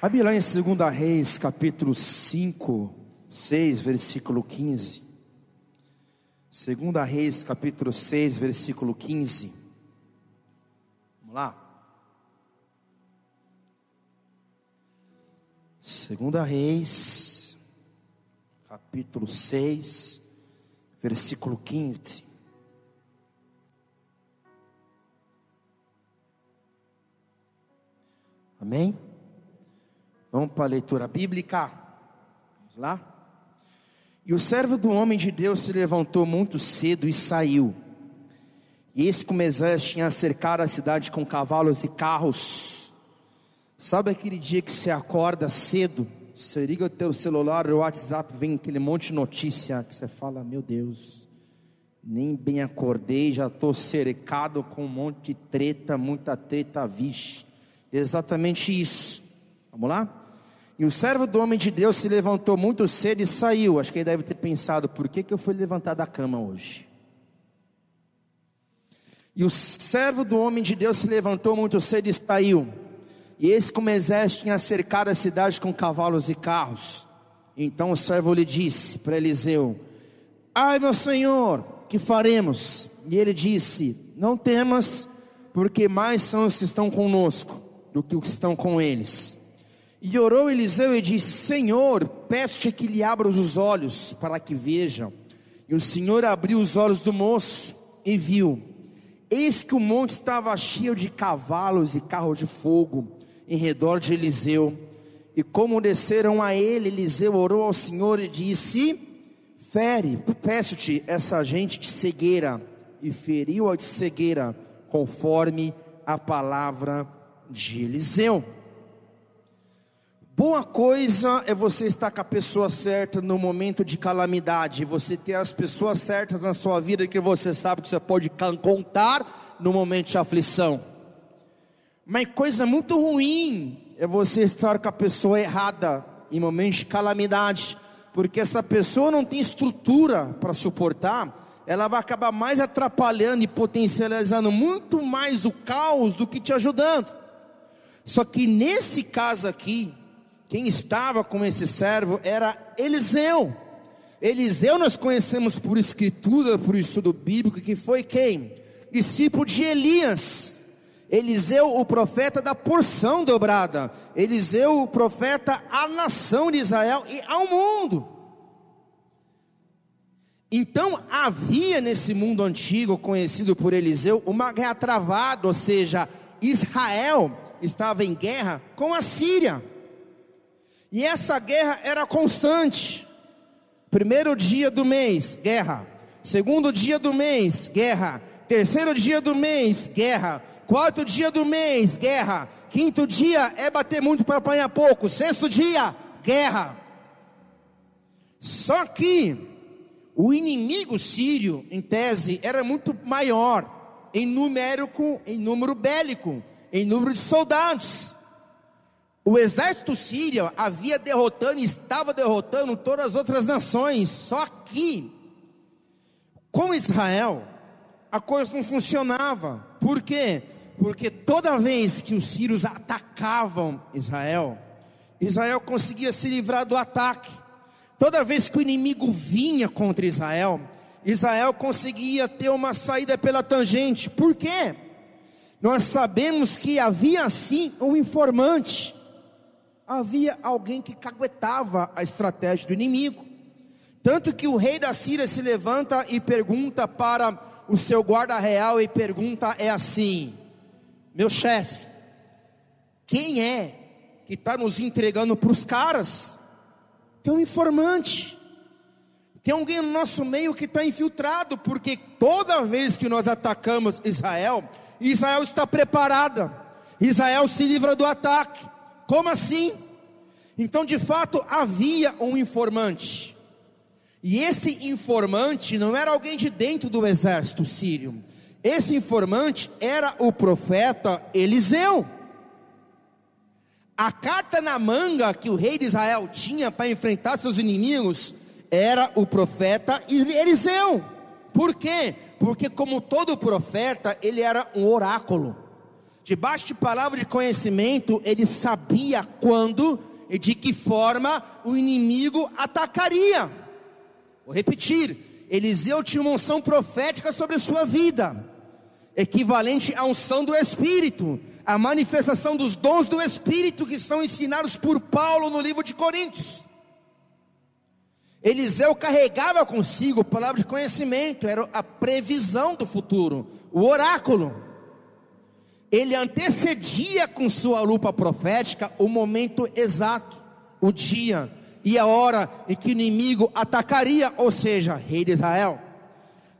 A Bíblia em 2 Reis, capítulo 5, 6, versículo 15. 2 Reis, capítulo 6, versículo 15. Vamos lá. 2 Reis, capítulo 6, versículo 15. Amém? Vamos para a leitura bíblica. Vamos lá. E o servo do homem de Deus se levantou muito cedo e saiu. E esse como exército tinha cercado a cidade com cavalos e carros. Sabe aquele dia que você acorda cedo, você liga o teu celular, o WhatsApp, vem aquele monte de notícia que você fala, meu Deus, nem bem acordei, já estou cercado com um monte de treta, muita treta, vixe. Exatamente isso. Vamos lá? E o servo do homem de Deus se levantou muito cedo e saiu. Acho que ele deve ter pensado: por que, que eu fui levantar da cama hoje? E o servo do homem de Deus se levantou muito cedo e saiu. E esse, como exército, tinha cercado a cidade com cavalos e carros. Então o servo lhe disse para Eliseu: Ai, meu senhor, que faremos? E ele disse: Não temas, porque mais são os que estão conosco do que os que estão com eles. E orou Eliseu e disse: Senhor, peço-te que lhe abras os olhos para que vejam. E o Senhor abriu os olhos do moço e viu. Eis que o monte estava cheio de cavalos e carros de fogo em redor de Eliseu. E como desceram a ele, Eliseu orou ao Senhor e disse: Fere, peço-te essa gente de cegueira. E feriu-a de cegueira, conforme a palavra de Eliseu. Boa coisa é você estar com a pessoa certa no momento de calamidade, você ter as pessoas certas na sua vida que você sabe que você pode contar no momento de aflição. Mas coisa muito ruim é você estar com a pessoa errada em momentos de calamidade, porque essa pessoa não tem estrutura para suportar, ela vai acabar mais atrapalhando e potencializando muito mais o caos do que te ajudando. Só que nesse caso aqui, quem estava com esse servo era Eliseu. Eliseu nós conhecemos por escritura, por estudo bíblico, que foi quem? Discípulo de Elias. Eliseu, o profeta da porção dobrada. Eliseu, o profeta à nação de Israel e ao mundo. Então havia nesse mundo antigo, conhecido por Eliseu, uma guerra travada, ou seja, Israel estava em guerra com a Síria. E essa guerra era constante. Primeiro dia do mês, guerra. Segundo dia do mês, guerra. Terceiro dia do mês, guerra. Quarto dia do mês, guerra. Quinto dia é bater muito para apanhar pouco. Sexto dia, guerra. Só que o inimigo sírio, em tese, era muito maior em numérico, em número bélico, em número de soldados. O exército sírio havia derrotando e estava derrotando todas as outras nações, só que com Israel a coisa não funcionava. Por quê? Porque toda vez que os sírios atacavam Israel, Israel conseguia se livrar do ataque. Toda vez que o inimigo vinha contra Israel, Israel conseguia ter uma saída pela tangente. Por quê? Nós sabemos que havia sim um informante havia alguém que caguetava a estratégia do inimigo. Tanto que o rei da Síria se levanta e pergunta para o seu guarda real e pergunta é assim: Meu chefe, quem é que está nos entregando para os caras? Tem um informante. Tem alguém no nosso meio que está infiltrado, porque toda vez que nós atacamos Israel, Israel está preparada. Israel se livra do ataque. Como assim? Então, de fato, havia um informante. E esse informante não era alguém de dentro do exército sírio. Esse informante era o profeta Eliseu. A carta na manga que o rei de Israel tinha para enfrentar seus inimigos era o profeta Eliseu. Por quê? Porque, como todo profeta, ele era um oráculo. Debaixo de palavra de conhecimento, ele sabia quando e de que forma o inimigo atacaria. Vou repetir: Eliseu tinha uma unção profética sobre a sua vida, equivalente à unção do Espírito, a manifestação dos dons do Espírito que são ensinados por Paulo no livro de Coríntios. Eliseu carregava consigo palavra de conhecimento, era a previsão do futuro, o oráculo. Ele antecedia com sua lupa profética o momento exato, o dia e a hora em que o inimigo atacaria, ou seja, rei de Israel.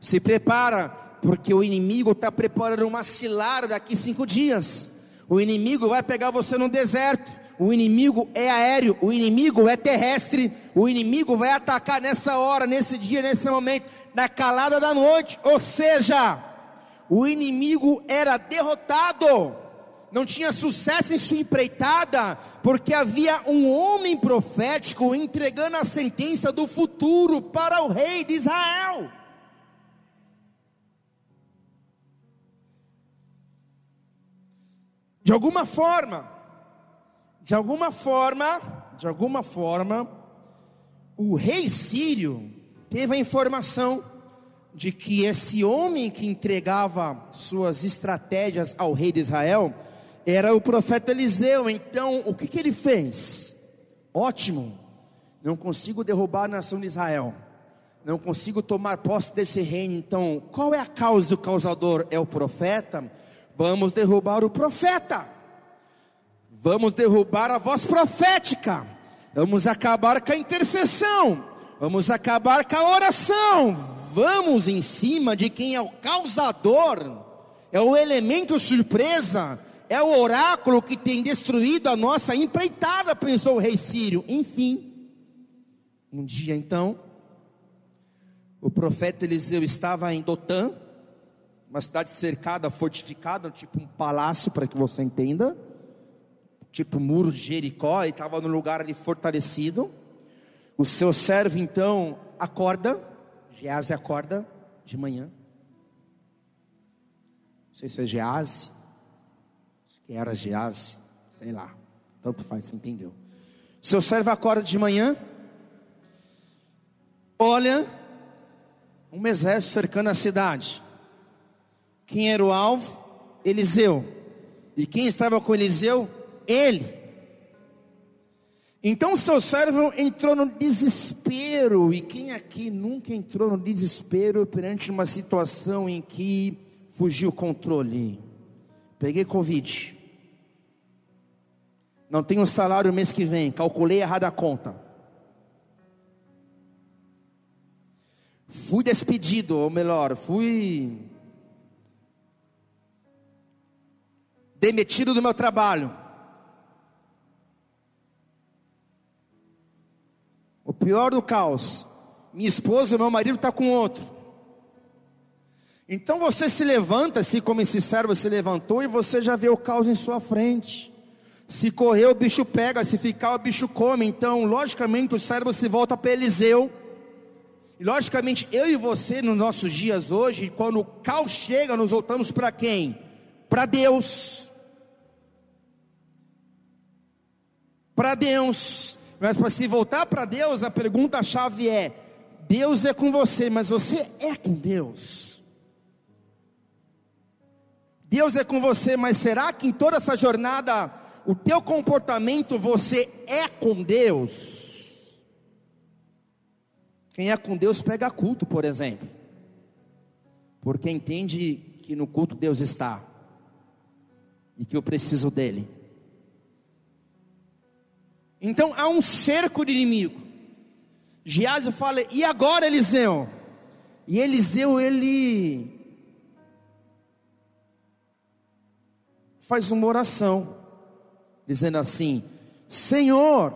Se prepara, porque o inimigo está preparando uma cilada daqui cinco dias. O inimigo vai pegar você no deserto o inimigo é aéreo, o inimigo é terrestre, o inimigo vai atacar nessa hora, nesse dia, nesse momento, na calada da noite. Ou seja, o inimigo era derrotado, não tinha sucesso em sua empreitada, porque havia um homem profético entregando a sentença do futuro para o rei de Israel. De alguma forma, de alguma forma, de alguma forma, o rei sírio teve a informação de que esse homem que entregava suas estratégias ao rei de Israel era o profeta Eliseu. Então, o que, que ele fez? Ótimo, não consigo derrubar a nação de Israel, não consigo tomar posse desse reino. Então, qual é a causa do causador? É o profeta? Vamos derrubar o profeta. Vamos derrubar a voz profética. Vamos acabar com a intercessão. Vamos acabar com a oração. Vamos em cima de quem é o causador, é o elemento surpresa, é o oráculo que tem destruído a nossa empreitada, pensou o rei Sírio. Enfim, um dia então, o profeta Eliseu estava em Dotã, uma cidade cercada, fortificada, tipo um palácio, para que você entenda tipo muro de Jericó, e estava no lugar ali fortalecido. O seu servo então acorda, Gease acorda de manhã. Não sei se é Gease, acho que era Gease, sei lá, tanto faz, você entendeu. Seu servo acorda de manhã, olha um exército cercando a cidade. Quem era o alvo? Eliseu. E quem estava com Eliseu? ele. Então seu servo entrou no desespero, e quem aqui nunca entrou no desespero perante uma situação em que fugiu o controle? Peguei Covid, não tenho salário mês que vem, calculei errado a conta. Fui despedido, ou melhor, fui demitido do meu trabalho. Pior do caos, minha esposa, meu marido está com outro. Então você se levanta, assim como esse servo se levantou, e você já vê o caos em sua frente. Se correr, o bicho pega, se ficar, o bicho come. Então, logicamente, o servo se volta para Eliseu. E logicamente, eu e você, nos nossos dias hoje, quando o caos chega, nos voltamos para quem? Para Deus. Para Deus. Mas para se voltar para Deus, a pergunta-chave é: Deus é com você, mas você é com Deus? Deus é com você, mas será que em toda essa jornada o teu comportamento você é com Deus? Quem é com Deus pega culto, por exemplo, porque entende que no culto Deus está e que eu preciso dele. Então há um cerco de inimigo. Giásio fala: "E agora, Eliseu?" E Eliseu ele faz uma oração, dizendo assim: Senhor,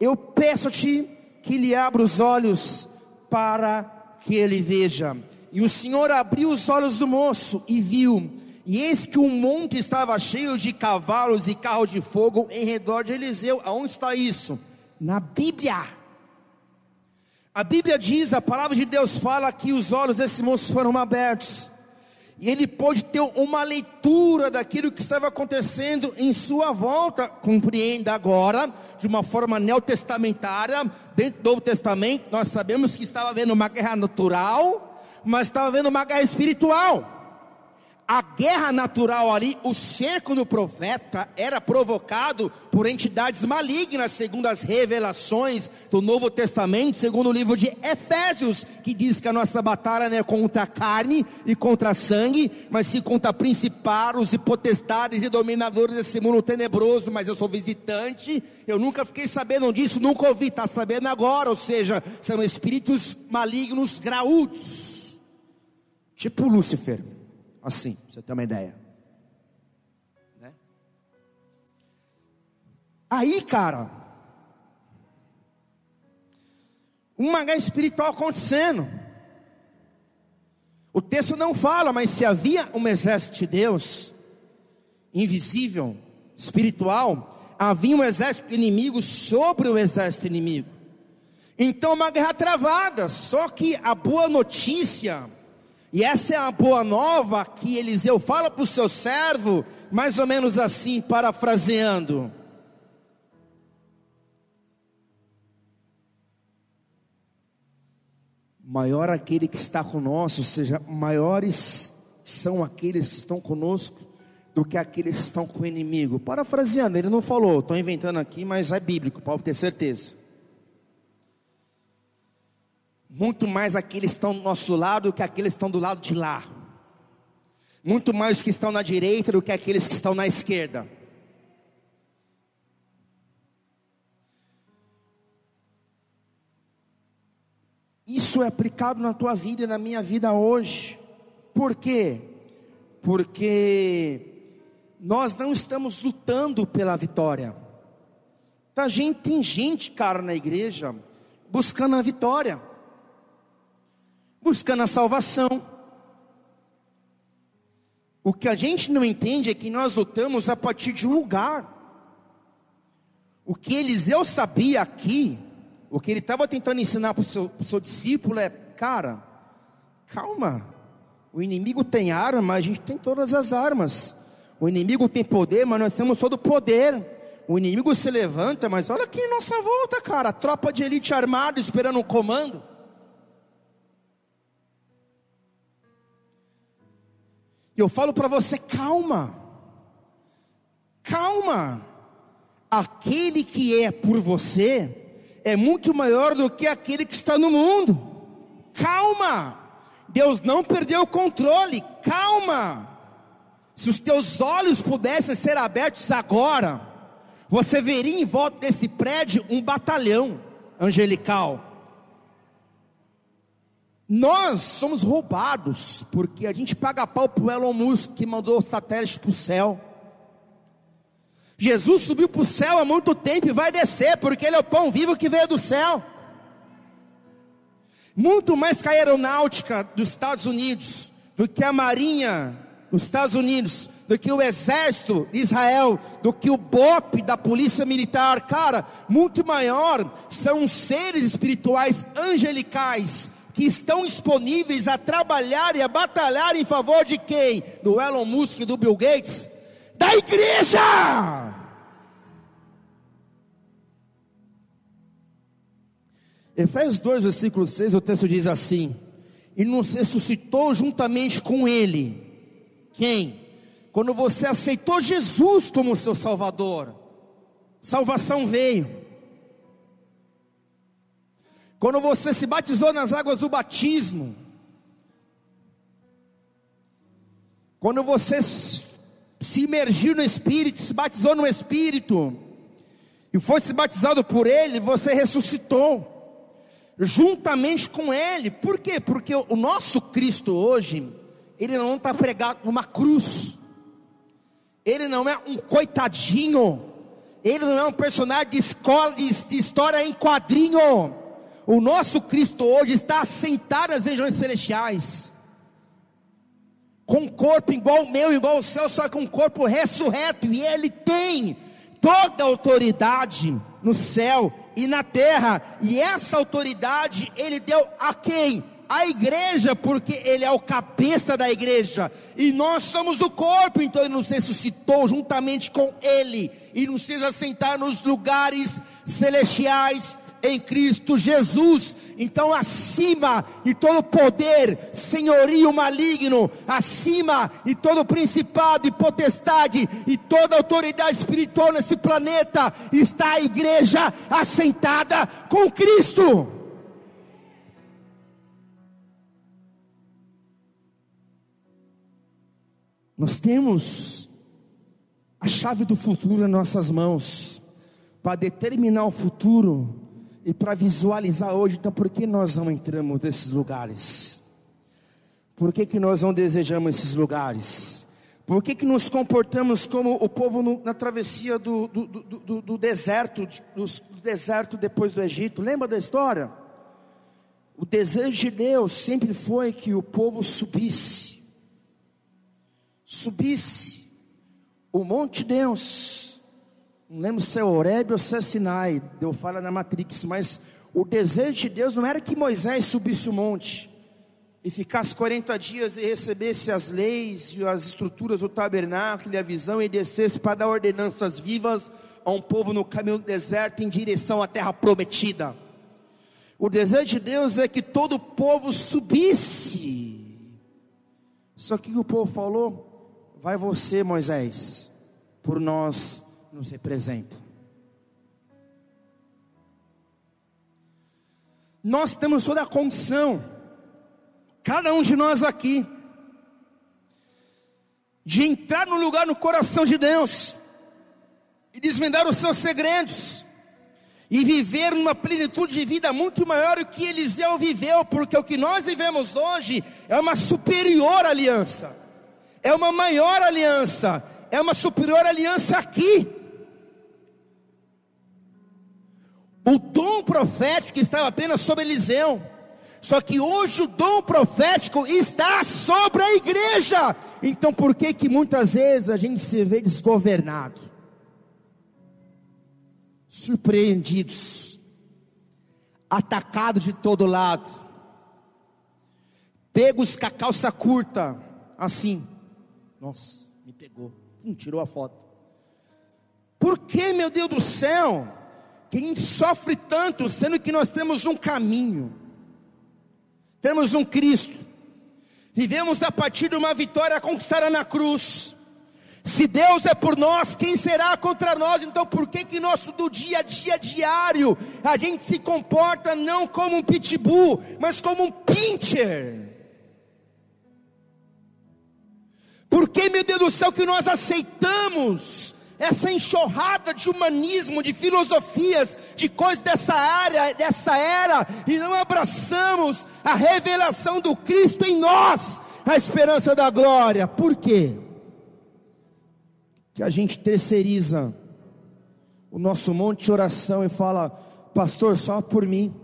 eu peço-te que lhe abra os olhos para que ele veja. E o Senhor abriu os olhos do moço e viu e eis que um monte estava cheio de cavalos e carros de fogo em redor de Eliseu. Aonde está isso? Na Bíblia. A Bíblia diz, a palavra de Deus fala que os olhos desse moço foram abertos. e ele pôde ter uma leitura daquilo que estava acontecendo em sua volta. Compreenda agora, de uma forma neotestamentária, dentro do Novo Testamento, nós sabemos que estava havendo uma guerra natural, mas estava havendo uma guerra espiritual a guerra natural ali, o cerco do profeta era provocado por entidades malignas, segundo as revelações do Novo Testamento, segundo o livro de Efésios, que diz que a nossa batalha não é contra a carne e contra sangue, mas sim contra principados e potestades e dominadores desse mundo tenebroso. Mas eu sou visitante, eu nunca fiquei sabendo disso, nunca ouvi, está sabendo agora, ou seja, são espíritos malignos graúdos, tipo Lúcifer. Assim, pra você ter uma ideia. Né? Aí, cara, uma guerra espiritual acontecendo. O texto não fala, mas se havia um exército de Deus, invisível, espiritual, havia um exército inimigo sobre o exército inimigo. Então, uma guerra travada. Só que a boa notícia e essa é a boa nova que Eliseu fala para o seu servo, mais ou menos assim, parafraseando. Maior aquele que está conosco, ou seja, maiores são aqueles que estão conosco do que aqueles que estão com o inimigo. Parafraseando, ele não falou, estou inventando aqui, mas é bíblico, pode ter certeza. Muito mais aqueles que estão do nosso lado do que aqueles que estão do lado de lá. Muito mais os que estão na direita do que aqueles que estão na esquerda. Isso é aplicado na tua vida e na minha vida hoje. Por quê? Porque nós não estamos lutando pela vitória. Tá, gente, tem gente, cara, na igreja buscando a vitória buscando a salvação. O que a gente não entende é que nós lutamos a partir de um lugar. O que Eliseu sabia aqui, o que ele estava tentando ensinar para o seu, seu, discípulo é: cara, calma, o inimigo tem arma, a gente tem todas as armas. O inimigo tem poder, mas nós temos todo o poder. O inimigo se levanta, mas olha aqui em nossa volta, cara, tropa de elite armada esperando um comando. Eu falo para você: calma, calma. Aquele que é por você é muito maior do que aquele que está no mundo. Calma, Deus não perdeu o controle. Calma. Se os teus olhos pudessem ser abertos agora, você veria em volta desse prédio um batalhão angelical nós somos roubados, porque a gente paga pau para o Elon Musk que mandou satélite para o céu. Jesus subiu para o céu há muito tempo e vai descer, porque Ele é o pão vivo que veio do céu. Muito mais que a aeronáutica dos Estados Unidos, do que a marinha dos Estados Unidos, do que o exército de Israel, do que o BOP da polícia militar, cara, muito maior são seres espirituais angelicais que estão disponíveis a trabalhar e a batalhar em favor de quem? Do Elon Musk e do Bill Gates? Da igreja! Efésios 2, versículo 6, o texto diz assim: E nos ressuscitou juntamente com Ele. Quem? Quando você aceitou Jesus como seu Salvador, salvação veio. Quando você se batizou nas águas do batismo, quando você se imergiu no Espírito, se batizou no Espírito, e foi se batizado por Ele, você ressuscitou, juntamente com Ele, por quê? Porque o nosso Cristo hoje, Ele não está pregado numa cruz, Ele não é um coitadinho, Ele não é um personagem de, escola, de história em quadrinho, o nosso Cristo hoje está assentado nas regiões celestiais, com um corpo igual o meu, igual o seu, só com um corpo ressurreto, e Ele tem toda a autoridade no céu e na terra, e essa autoridade Ele deu a quem? a igreja, porque Ele é o cabeça da igreja, e nós somos o corpo, então Ele nos ressuscitou juntamente com Ele, e nos fez assentar nos lugares celestiais em Cristo Jesus. Então, acima de todo poder, senhorio maligno, acima de todo principado e potestade e toda autoridade espiritual nesse planeta, está a igreja assentada com Cristo. Nós temos a chave do futuro em nossas mãos para determinar o futuro e para visualizar hoje, então por que nós não entramos nesses lugares? Por que, que nós não desejamos esses lugares? Por que, que nos comportamos como o povo no, na travessia do, do, do, do deserto, do, do deserto depois do Egito? Lembra da história? O desejo de Deus sempre foi que o povo subisse, subisse o monte de Deus, não lembro se é Oreb ou se é Sinai, deu fala na Matrix, mas o desejo de Deus não era que Moisés subisse o monte e ficasse 40 dias e recebesse as leis e as estruturas do tabernáculo e a visão e descesse para dar ordenanças vivas a um povo no caminho do deserto em direção à terra prometida. O desejo de Deus é que todo o povo subisse. Só que o povo falou: Vai você, Moisés, por nós nos representa. Nós temos toda a condição, cada um de nós aqui, de entrar no lugar no coração de Deus e desvendar os seus segredos e viver numa plenitude de vida muito maior do que Eliseu viveu, porque o que nós vivemos hoje é uma superior aliança, é uma maior aliança, é uma superior aliança aqui. O dom profético estava apenas sobre Eliseu. Só que hoje o dom profético está sobre a igreja. Então por que que muitas vezes a gente se vê desgovernado? Surpreendidos, atacados de todo lado, pegos com a calça curta, assim. Nossa, me pegou, hum, tirou a foto. Por que, meu Deus do céu? Quem sofre tanto, sendo que nós temos um caminho, temos um Cristo, vivemos a partir de uma vitória conquistada na cruz. Se Deus é por nós, quem será contra nós? Então, por que que nosso do dia a dia diário a gente se comporta não como um pitbull, mas como um pincher? Por que, meu Deus do céu, que nós aceitamos essa enxurrada de humanismo, de filosofias, de coisas dessa área, dessa era, e não abraçamos a revelação do Cristo em nós, a esperança da glória. Por quê? Que a gente terceiriza o nosso monte de oração e fala, pastor, só por mim.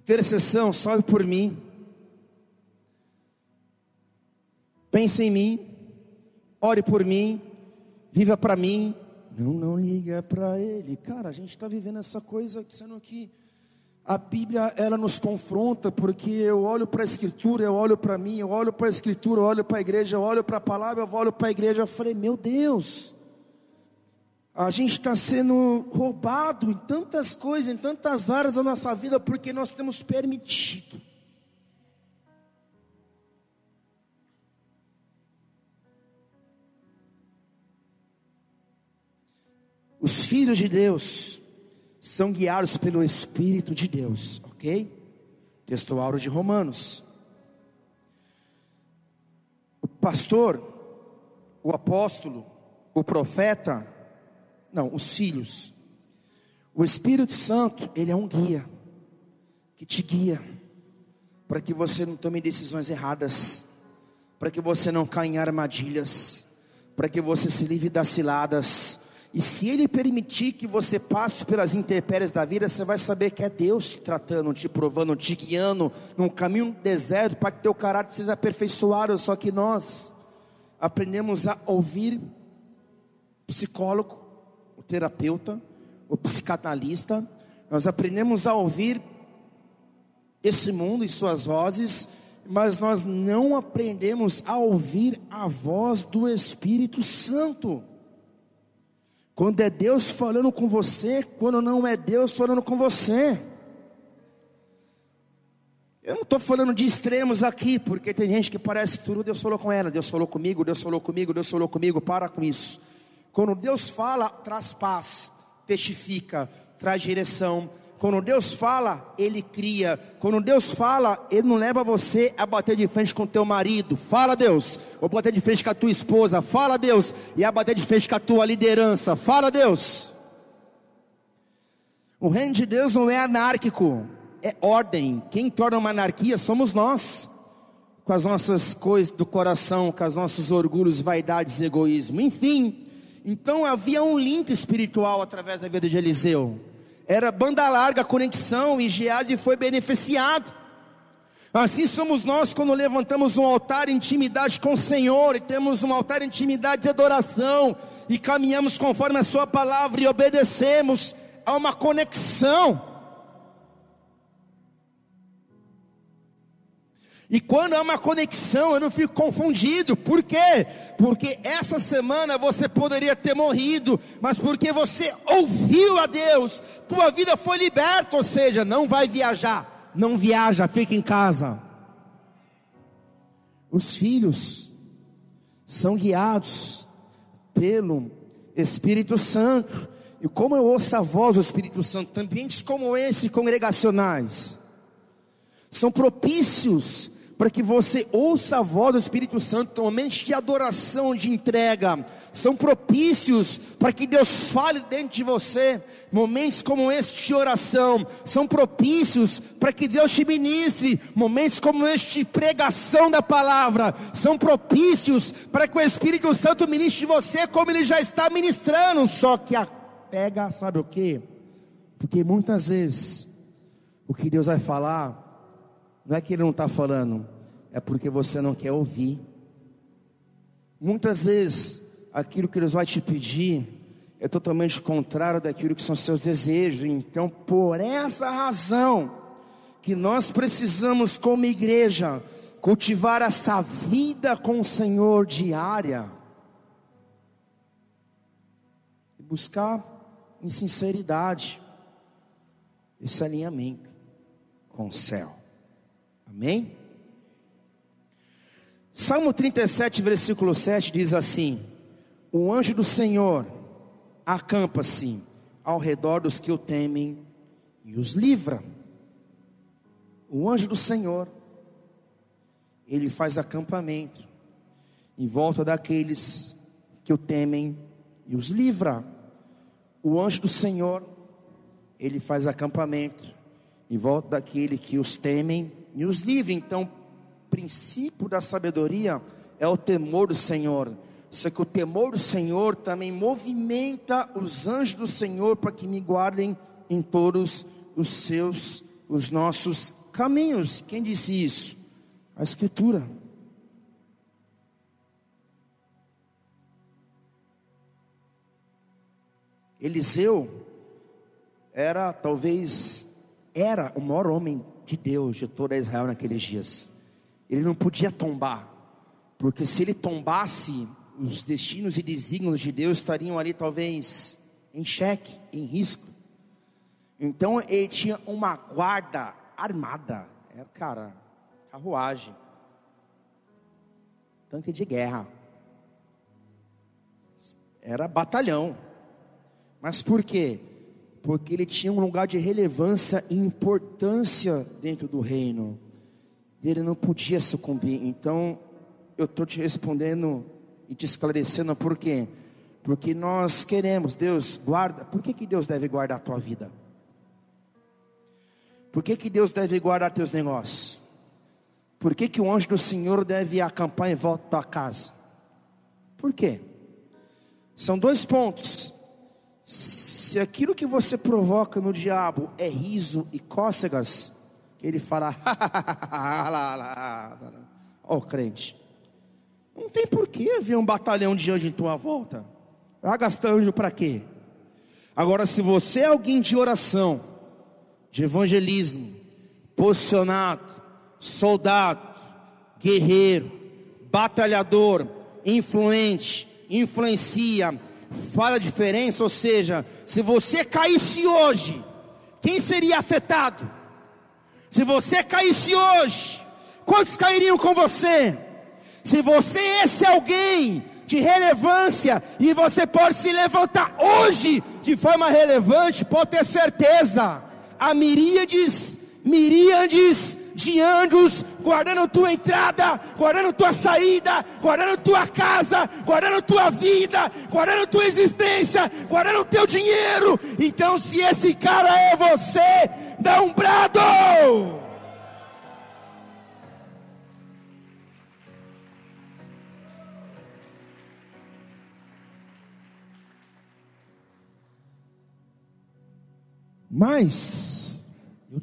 Intercessão, sobe por mim. Pensa em mim ore por mim, viva para mim. Não, não liga para ele. Cara, a gente está vivendo essa coisa, sendo que a Bíblia ela nos confronta, porque eu olho para a Escritura, eu olho para mim, eu olho para a Escritura, eu olho para a igreja, eu olho para a palavra, eu olho para a igreja. Eu falei, meu Deus, a gente está sendo roubado em tantas coisas, em tantas áreas da nossa vida, porque nós temos permitido. Os filhos de Deus são guiados pelo Espírito de Deus, ok? Textual de Romanos. O pastor, o apóstolo, o profeta, não, os filhos. O Espírito Santo, ele é um guia que te guia para que você não tome decisões erradas, para que você não caia em armadilhas, para que você se livre das ciladas e se Ele permitir que você passe pelas intempéries da vida, você vai saber que é Deus te tratando, te provando, te guiando num caminho deserto para que teu caráter seja aperfeiçoado. Só que nós aprendemos a ouvir o psicólogo, o terapeuta, o psicanalista, nós aprendemos a ouvir esse mundo e suas vozes, mas nós não aprendemos a ouvir a voz do Espírito Santo. Quando é Deus falando com você, quando não é Deus falando com você. Eu não estou falando de extremos aqui, porque tem gente que parece que tudo Deus falou com ela, Deus falou comigo, Deus falou comigo, Deus falou comigo, para com isso. Quando Deus fala, traz paz, testifica, traz direção, quando Deus fala, Ele cria. Quando Deus fala, Ele não leva você a bater de frente com teu marido. Fala Deus. Ou bater de frente com a tua esposa. Fala Deus. E a bater de frente com a tua liderança. Fala Deus. O reino de Deus não é anárquico, é ordem. Quem torna uma anarquia somos nós. Com as nossas coisas do coração, com os nossos orgulhos, vaidades, egoísmo, enfim. Então havia um link espiritual através da vida de Eliseu era banda larga, conexão, e Gease foi beneficiado. Assim somos nós quando levantamos um altar de intimidade com o Senhor, e temos um altar de intimidade de adoração, e caminhamos conforme a Sua palavra e obedecemos, há uma conexão. E quando há uma conexão, eu não fico confundido. Por quê? Porque essa semana você poderia ter morrido, mas porque você ouviu a Deus, tua vida foi liberta, ou seja, não vai viajar, não viaja, fica em casa. Os filhos são guiados pelo Espírito Santo. E como eu ouço a voz do Espírito Santo, ambientes como esse, congregacionais, são propícios para que você ouça a voz do Espírito Santo, momentos de adoração, de entrega, são propícios para que Deus fale dentro de você, momentos como este de oração, são propícios para que Deus te ministre, momentos como este de pregação da palavra, são propícios para que o Espírito Santo ministre você como ele já está ministrando, só que a pega, sabe o que? Porque muitas vezes, o que Deus vai falar, não é que ele não está falando, é porque você não quer ouvir. Muitas vezes, aquilo que Deus vai te pedir é totalmente contrário daquilo que são seus desejos. Então, por essa razão, que nós precisamos, como igreja, cultivar essa vida com o Senhor diária e buscar em sinceridade esse alinhamento com o céu. Amém? Salmo 37, versículo 7 diz assim: O anjo do Senhor acampa-se ao redor dos que o temem e os livra. O anjo do Senhor, ele faz acampamento em volta daqueles que o temem e os livra. O anjo do Senhor, ele faz acampamento em volta daquele que os temem e os livre. Então, o princípio da sabedoria é o temor do Senhor. Só que o temor do Senhor também movimenta os anjos do Senhor para que me guardem em todos os seus, os nossos caminhos. Quem disse isso? A Escritura. Eliseu era talvez era o maior homem de Deus de toda Israel naqueles dias. Ele não podia tombar, porque se ele tombasse, os destinos e desígnios de Deus estariam ali talvez em xeque, em risco. Então ele tinha uma guarda armada, era cara, carruagem, tanque de guerra, era batalhão. Mas por quê? Porque ele tinha um lugar de relevância e importância dentro do reino. E ele não podia sucumbir. Então, eu estou te respondendo e te esclarecendo por quê? Porque nós queremos, Deus guarda. Por que, que Deus deve guardar a tua vida? Por que, que Deus deve guardar teus negócios? Por que, que o anjo do Senhor deve acampar em volta da tua casa? Por quê? São dois pontos se aquilo que você provoca no diabo é riso e cócegas, ele fala, ó oh, crente, não tem porquê ver um batalhão de anjo em tua volta. Vai gastar anjo para quê? Agora, se você é alguém de oração, de evangelismo, posicionado, soldado, guerreiro, batalhador, influente, influencia, faz a diferença. Ou seja, se você caísse hoje, quem seria afetado? Se você caísse hoje, quantos cairiam com você? Se você é esse alguém de relevância e você pode se levantar hoje de forma relevante, pode ter certeza. Há miríades, miríades de anjos guardando tua entrada, guardando tua saída, guardando tua casa, guardando tua vida, guardando tua existência, guardando teu dinheiro. Então, se esse cara é você, dá um brado. Mas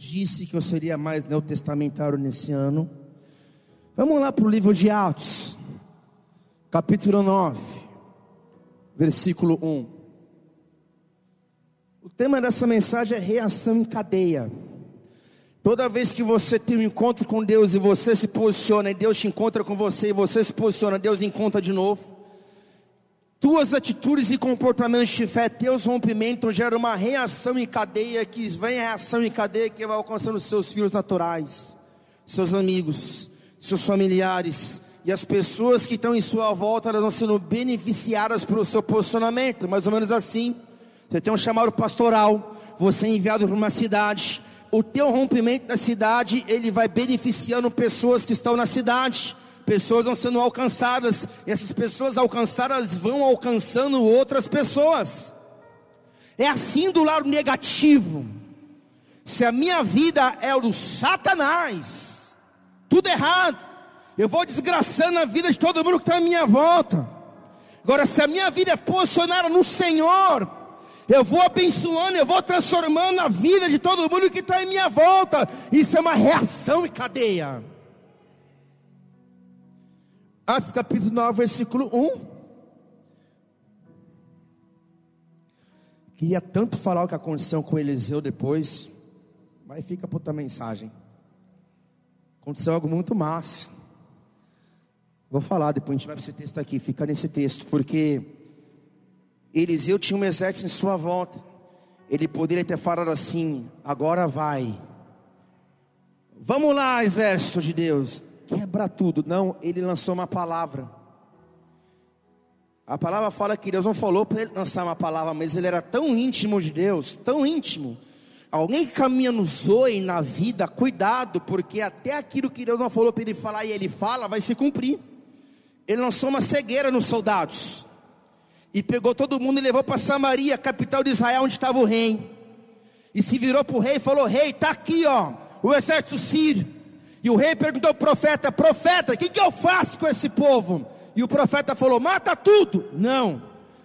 disse que eu seria mais neotestamentário nesse ano. Vamos lá para o livro de Atos, capítulo 9, versículo 1. O tema dessa mensagem é reação em cadeia. Toda vez que você tem um encontro com Deus e você se posiciona, e Deus te encontra com você, e você se posiciona, Deus encontra de novo. Tuas atitudes e comportamentos de fé, teus rompimentos geram uma reação em cadeia, que vem a reação em cadeia que vai alcançando seus filhos naturais, seus amigos, seus familiares e as pessoas que estão em sua volta, elas vão sendo beneficiadas pelo seu posicionamento, mais ou menos assim. Você tem um chamado pastoral, você é enviado para uma cidade, o teu rompimento da cidade, ele vai beneficiando pessoas que estão na cidade pessoas vão sendo alcançadas, e essas pessoas alcançadas vão alcançando outras pessoas. É assim do lado negativo. Se a minha vida é o do Satanás, tudo errado, eu vou desgraçando a vida de todo mundo que está à minha volta. Agora, se a minha vida é posicionada no Senhor, eu vou abençoando, eu vou transformando a vida de todo mundo que está em minha volta. Isso é uma reação em cadeia. Atos capítulo 9, versículo 1. Queria tanto falar o que aconteceu com Eliseu depois, mas fica para outra mensagem. Aconteceu algo muito massa. Vou falar, depois a gente vai para esse texto aqui, fica nesse texto, porque Eliseu tinha um exército em sua volta. Ele poderia ter falado assim: agora vai. Vamos lá, exército de Deus quebra tudo. Não, ele lançou uma palavra. A palavra fala que Deus não falou para ele lançar uma palavra, mas ele era tão íntimo de Deus, tão íntimo. Alguém que caminha no zoe na vida, cuidado, porque até aquilo que Deus não falou para ele falar e ele fala, vai se cumprir. Ele lançou uma cegueira nos soldados e pegou todo mundo e levou para Samaria, capital de Israel, onde estava o rei. E se virou para o rei e falou: Rei, está aqui, ó, o exército sírio. E o rei perguntou ao profeta: Profeta, o que, que eu faço com esse povo? E o profeta falou: Mata tudo. Não.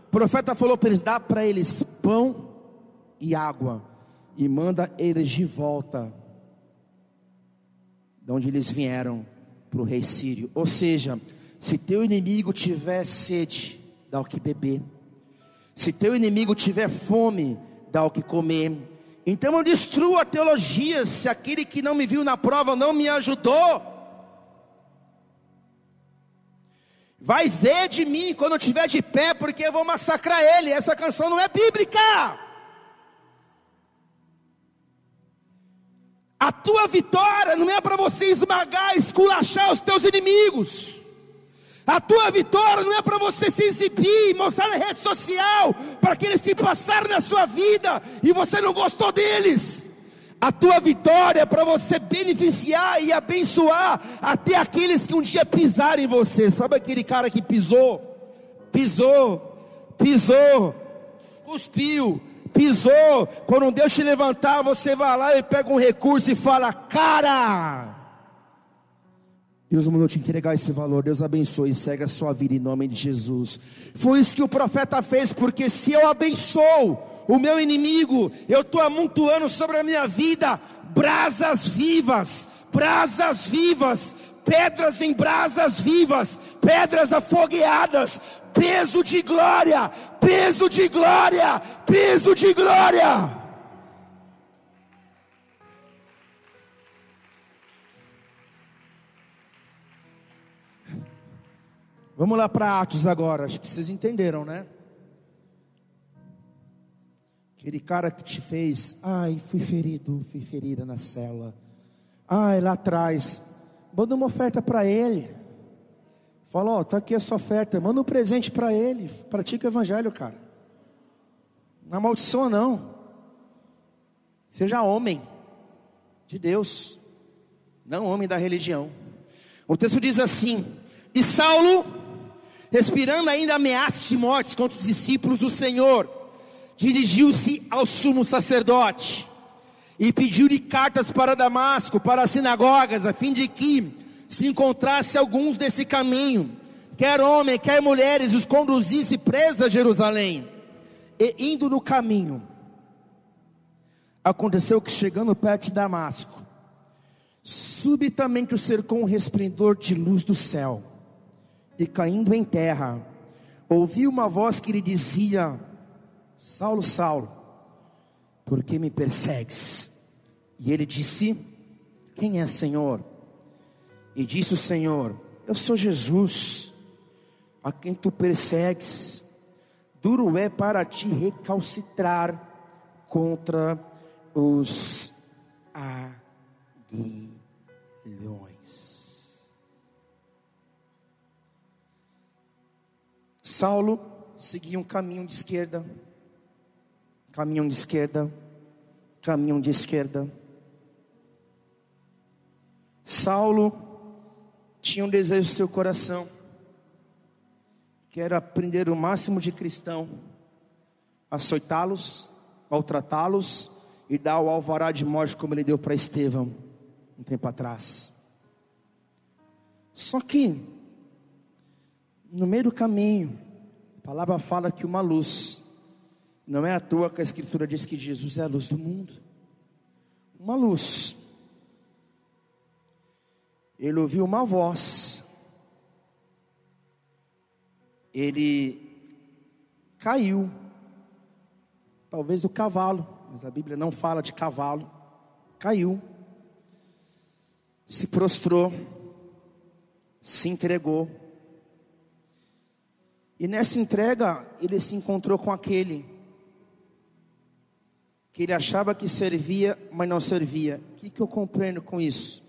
O profeta falou para eles: Dá para eles pão e água. E manda eles de volta de onde eles vieram para o rei sírio. Ou seja, se teu inimigo tiver sede, dá o que beber. Se teu inimigo tiver fome, dá o que comer. Então eu destruo a teologia se aquele que não me viu na prova não me ajudou. Vai ver de mim quando eu estiver de pé, porque eu vou massacrar ele. Essa canção não é bíblica. A tua vitória não é para você esmagar, esculachar os teus inimigos. A tua vitória não é para você se exibir, mostrar na rede social, para aqueles que passaram na sua vida e você não gostou deles. A tua vitória é para você beneficiar e abençoar até aqueles que um dia pisarem em você. Sabe aquele cara que pisou, pisou, pisou, cuspiu, pisou. Quando Deus te levantar, você vai lá e pega um recurso e fala: Cara, Deus mandou te entregar esse valor. Deus abençoe e segue a sua vida em nome de Jesus. Foi isso que o profeta fez, porque se eu abençoo o meu inimigo, eu estou amontoando sobre a minha vida brasas vivas, brasas vivas, pedras em brasas vivas, pedras afogueadas, peso de glória, peso de glória, peso de glória. Vamos lá para Atos agora, acho que vocês entenderam, né? Aquele cara que te fez, ai, fui ferido, fui ferida na cela. Ai, lá atrás, manda uma oferta para ele. Fala, ó, oh, tá aqui a sua oferta, manda um presente para ele. Pratica evangelho, cara. Não amaldiçoa não. Seja homem de Deus, não homem da religião. O texto diz assim: E Saulo respirando ainda ameaças de morte contra os discípulos do Senhor, dirigiu-se ao sumo sacerdote e pediu-lhe cartas para Damasco, para as sinagogas, a fim de que se encontrasse alguns desse caminho, quer homem, quer mulheres, os conduzisse presos a Jerusalém. E indo no caminho, aconteceu que chegando perto de Damasco, subitamente o cercou um resplendor de luz do céu e caindo em terra, ouvi uma voz que lhe dizia: Saulo, Saulo, por que me persegues? E ele disse: Quem é, Senhor? E disse o Senhor: Eu sou Jesus, a quem tu persegues. Duro é para ti recalcitrar contra os aguilhões. Saulo seguia um caminho de esquerda, caminho de esquerda, caminho de esquerda. Saulo tinha um desejo no seu coração, que era aprender o máximo de cristão, açoitá-los, maltratá-los e dar o alvará de morte como ele deu para Estevão um tempo atrás. Só que no meio do caminho, palavra fala que uma luz, não é à toa que a Escritura diz que Jesus é a luz do mundo. Uma luz. Ele ouviu uma voz. Ele caiu. Talvez o cavalo, mas a Bíblia não fala de cavalo. Caiu. Se prostrou. Se entregou e nessa entrega, ele se encontrou com aquele que ele achava que servia, mas não servia. O que, que eu compreendo com isso?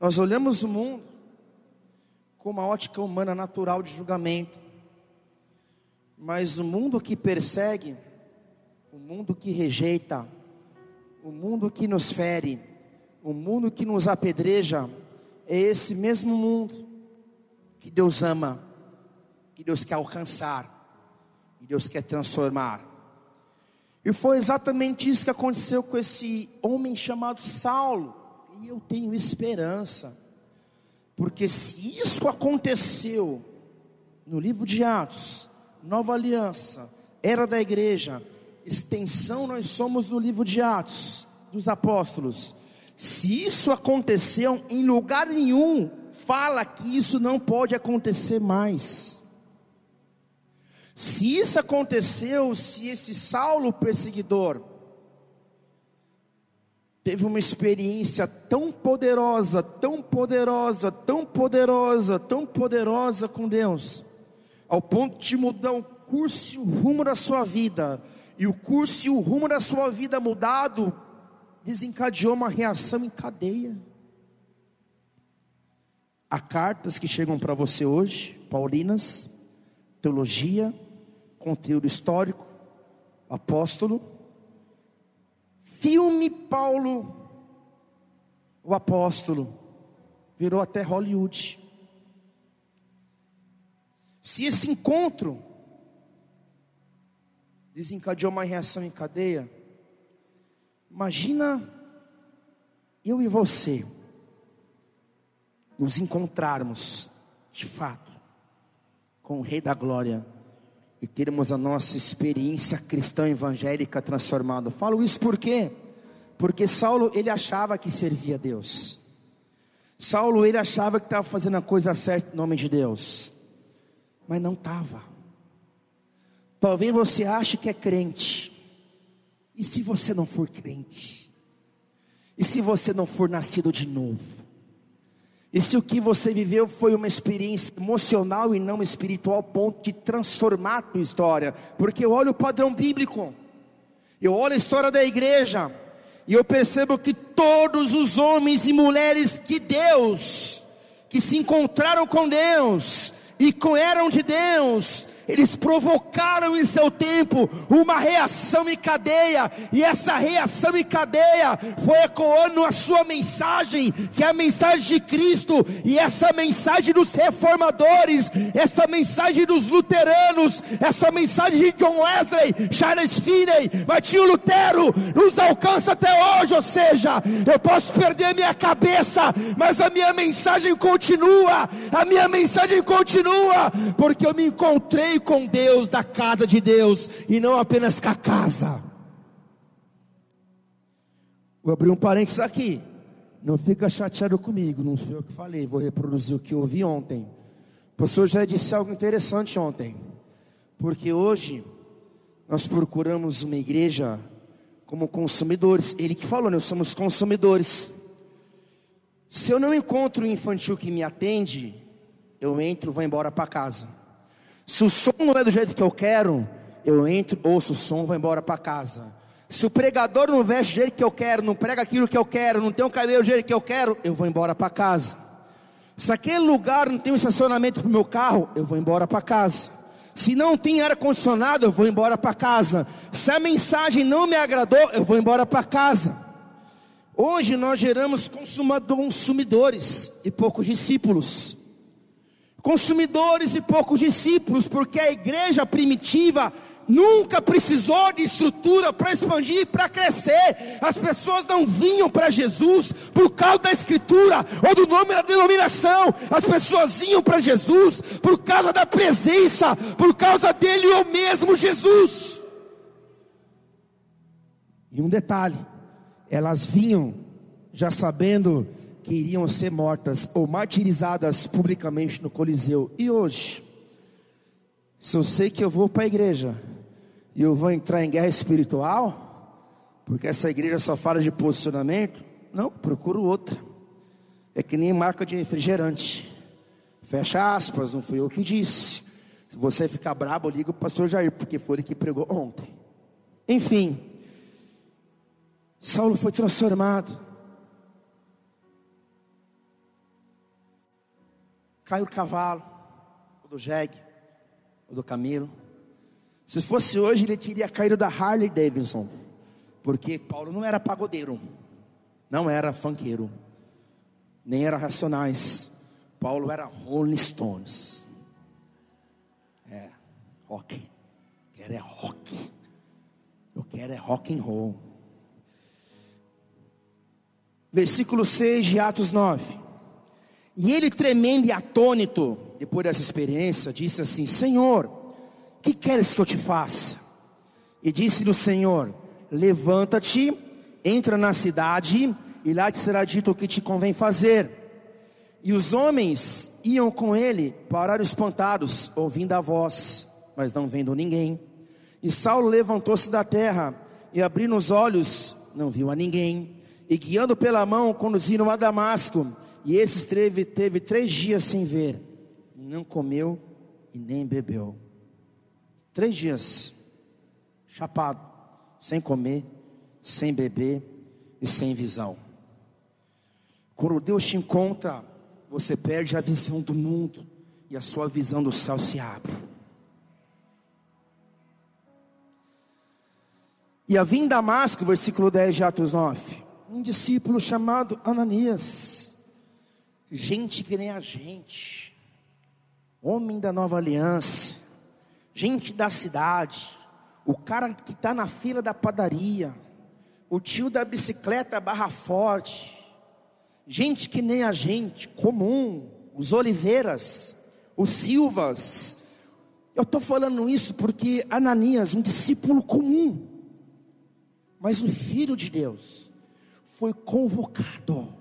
Nós olhamos o mundo com uma ótica humana natural de julgamento, mas o mundo que persegue, o mundo que rejeita, o mundo que nos fere, o mundo que nos apedreja, é esse mesmo mundo que Deus ama que Deus quer alcançar, que Deus quer transformar. E foi exatamente isso que aconteceu com esse homem chamado Saulo. E eu tenho esperança, porque se isso aconteceu no livro de Atos, Nova Aliança, era da igreja, extensão nós somos no livro de Atos dos apóstolos. Se isso aconteceu em lugar nenhum, fala que isso não pode acontecer mais. Se isso aconteceu, se esse Saulo perseguidor teve uma experiência tão poderosa, tão poderosa, tão poderosa, tão poderosa com Deus, ao ponto de mudar o curso e o rumo da sua vida, e o curso e o rumo da sua vida mudado, desencadeou uma reação em cadeia. Há cartas que chegam para você hoje, Paulinas, teologia, conteúdo histórico, apóstolo. Filme Paulo, o apóstolo, virou até Hollywood. Se esse encontro desencadeou uma reação em cadeia, imagina eu e você nos encontrarmos de fato com o Rei da Glória e termos a nossa experiência cristã evangélica transformada. Falo isso por quê? Porque Saulo ele achava que servia a Deus. Saulo ele achava que estava fazendo a coisa certa em nome de Deus, mas não estava. Talvez você ache que é crente. E se você não for crente? E se você não for nascido de novo? E se o que você viveu foi uma experiência emocional e não espiritual, ponto de transformar a tua história, porque eu olho o padrão bíblico, eu olho a história da igreja, e eu percebo que todos os homens e mulheres de Deus, que se encontraram com Deus e eram de Deus, eles provocaram em seu tempo uma reação em cadeia, e essa reação em cadeia foi ecoando a sua mensagem, que é a mensagem de Cristo, e essa mensagem dos reformadores, essa mensagem dos luteranos, essa mensagem de John Wesley, Charles Finney, Martinho Lutero, nos alcança até hoje. Ou seja, eu posso perder minha cabeça, mas a minha mensagem continua, a minha mensagem continua, porque eu me encontrei com Deus da casa de Deus e não apenas com a casa. Vou abrir um parênteses aqui. Não fica chateado comigo, não foi eu que falei, vou reproduzir o que ouvi ontem. O pastor já disse algo interessante ontem, porque hoje nós procuramos uma igreja como consumidores. Ele que falou, nós somos consumidores. Se eu não encontro um infantil que me atende, eu entro, vou embora para casa. Se o som não é do jeito que eu quero, eu entro, ouço o som, vou embora para casa. Se o pregador não veste do jeito que eu quero, não prega aquilo que eu quero, não tem o cabelo do jeito que eu quero, eu vou embora para casa. Se aquele lugar não tem um estacionamento para o meu carro, eu vou embora para casa. Se não tem ar-condicionado, eu vou embora para casa. Se a mensagem não me agradou, eu vou embora para casa. Hoje nós geramos consumidores e poucos discípulos consumidores e poucos discípulos, porque a igreja primitiva nunca precisou de estrutura para expandir, para crescer. As pessoas não vinham para Jesus por causa da escritura ou do nome da denominação. As pessoas vinham para Jesus por causa da presença, por causa dele ou mesmo Jesus. E um detalhe, elas vinham já sabendo que iriam ser mortas ou martirizadas publicamente no Coliseu. E hoje, se eu sei que eu vou para a igreja e eu vou entrar em guerra espiritual, porque essa igreja só fala de posicionamento, não, procuro outra. É que nem marca de refrigerante. Fecha aspas, não fui eu que disse. Se você ficar brabo, liga o pastor Jair, porque foi ele que pregou ontem. Enfim, Saulo foi transformado. Cai o cavalo, ou do jegue, ou do camelo. Se fosse hoje, ele teria caído da Harley Davidson, porque Paulo não era pagodeiro, não era funkeiro, nem era racionais. Paulo era Rolling Stones. É, rock. quero é rock. Eu quero é rock and roll. Versículo 6 de Atos 9. E ele, tremendo e atônito, depois dessa experiência, disse assim: Senhor, que queres que eu te faça? E disse-lhe o Senhor: Levanta-te, entra na cidade, e lá te será dito o que te convém fazer. E os homens iam com ele, pararam espantados, ouvindo a voz, mas não vendo ninguém. E Saulo levantou-se da terra, e abrindo os olhos, não viu a ninguém. E guiando pela mão, conduziram a Damasco. E esse teve, teve três dias sem ver, não comeu e nem bebeu. Três dias, chapado, sem comer, sem beber e sem visão. Quando Deus te encontra, você perde a visão do mundo e a sua visão do céu se abre. E havia em Damasco, versículo 10 de Atos 9, um discípulo chamado Ananias gente que nem a gente, homem da nova aliança, gente da cidade, o cara que está na fila da padaria, o tio da bicicleta barra forte, gente que nem a gente, comum, os Oliveiras, os Silvas. Eu estou falando isso porque Ananias, um discípulo comum, mas um filho de Deus, foi convocado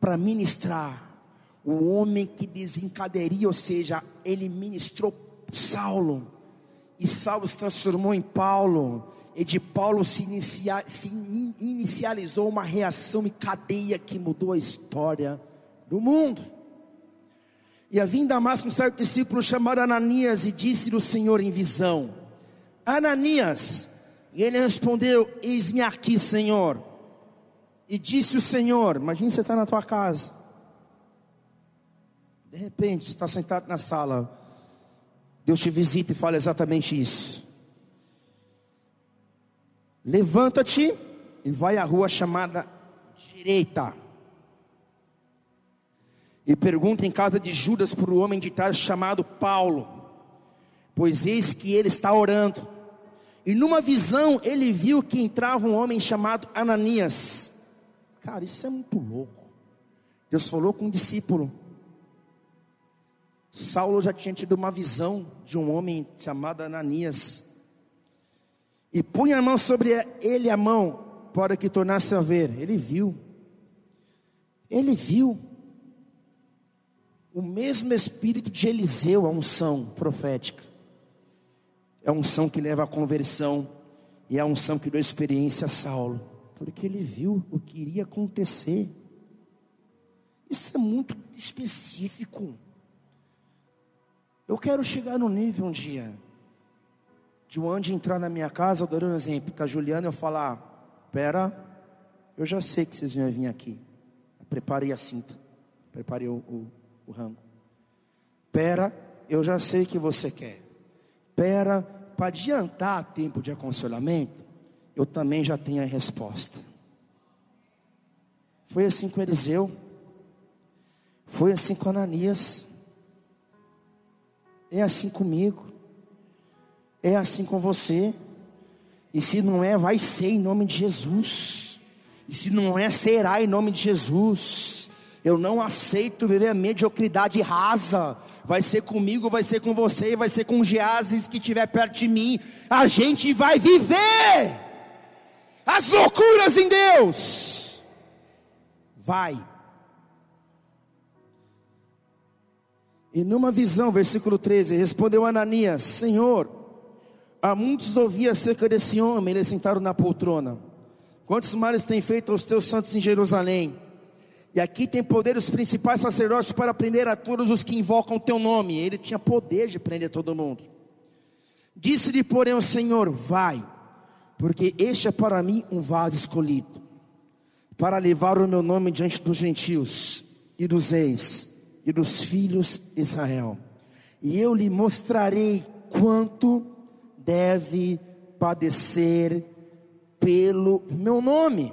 para ministrar. O homem que desencadearia, ou seja, ele ministrou Saulo, e Saulo se transformou em Paulo, e de Paulo se, inicia, se inicializou uma reação e cadeia que mudou a história do mundo. E havia em Damasco um certo discípulo chamado Ananias e disse-lhe o Senhor em visão: Ananias. E ele respondeu: Eis-me aqui, Senhor. E disse o Senhor: Imagina você está na tua casa. De repente, você está sentado na sala. Deus te visita e fala exatamente isso. Levanta-te e vai à rua chamada direita e pergunta em casa de Judas por um homem de trás chamado Paulo, pois eis que ele está orando. E numa visão ele viu que entrava um homem chamado Ananias. Cara, isso é muito louco. Deus falou com um discípulo. Saulo já tinha tido uma visão de um homem chamado Ananias. E punha a mão sobre ele a mão para que tornasse a ver. Ele viu. Ele viu o mesmo espírito de Eliseu, a unção profética. É a unção que leva à conversão e é a unção que deu experiência a Saulo, porque ele viu o que iria acontecer. Isso é muito específico. Eu quero chegar no nível um dia de um anjo entrar na minha casa, eu um exemplo, com a Juliana eu falar, pera, eu já sei que vocês vão vir aqui. preparei a cinta, preparei o, o, o rango. Pera, eu já sei que você quer. Pera, para adiantar tempo de aconselhamento, eu também já tenho a resposta. Foi assim com Eliseu. Foi assim com Ananias. É assim comigo. É assim com você. E se não é, vai ser em nome de Jesus. E se não é, será em nome de Jesus. Eu não aceito viver a mediocridade rasa. Vai ser comigo, vai ser com você, vai ser com o Geases que estiver perto de mim. A gente vai viver as loucuras em Deus. Vai. E numa visão, versículo 13, respondeu Ananias: Senhor, há muitos ouvi acerca desse homem, ele sentado na poltrona. Quantos males tem feito aos teus santos em Jerusalém? E aqui tem poder os principais sacerdotes para prender a todos os que invocam o teu nome. Ele tinha poder de prender todo mundo. Disse-lhe, porém, o Senhor: Vai, porque este é para mim um vaso escolhido, para levar o meu nome diante dos gentios e dos reis e dos filhos de Israel. E eu lhe mostrarei quanto deve padecer pelo meu nome.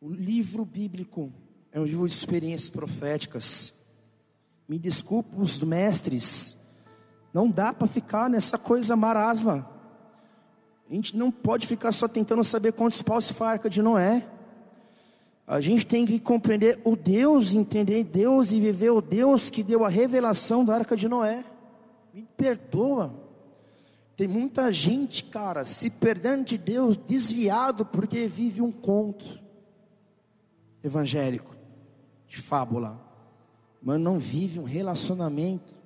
O livro bíblico é um livro de experiências proféticas. Me desculpe os mestres, não dá para ficar nessa coisa marasma. A gente não pode ficar só tentando saber quantos paus se farca de Noé. A gente tem que compreender o Deus, entender Deus e viver o Deus que deu a revelação da arca de Noé. Me perdoa. Tem muita gente, cara, se perdendo de Deus, desviado porque vive um conto evangélico, de fábula, mas não vive um relacionamento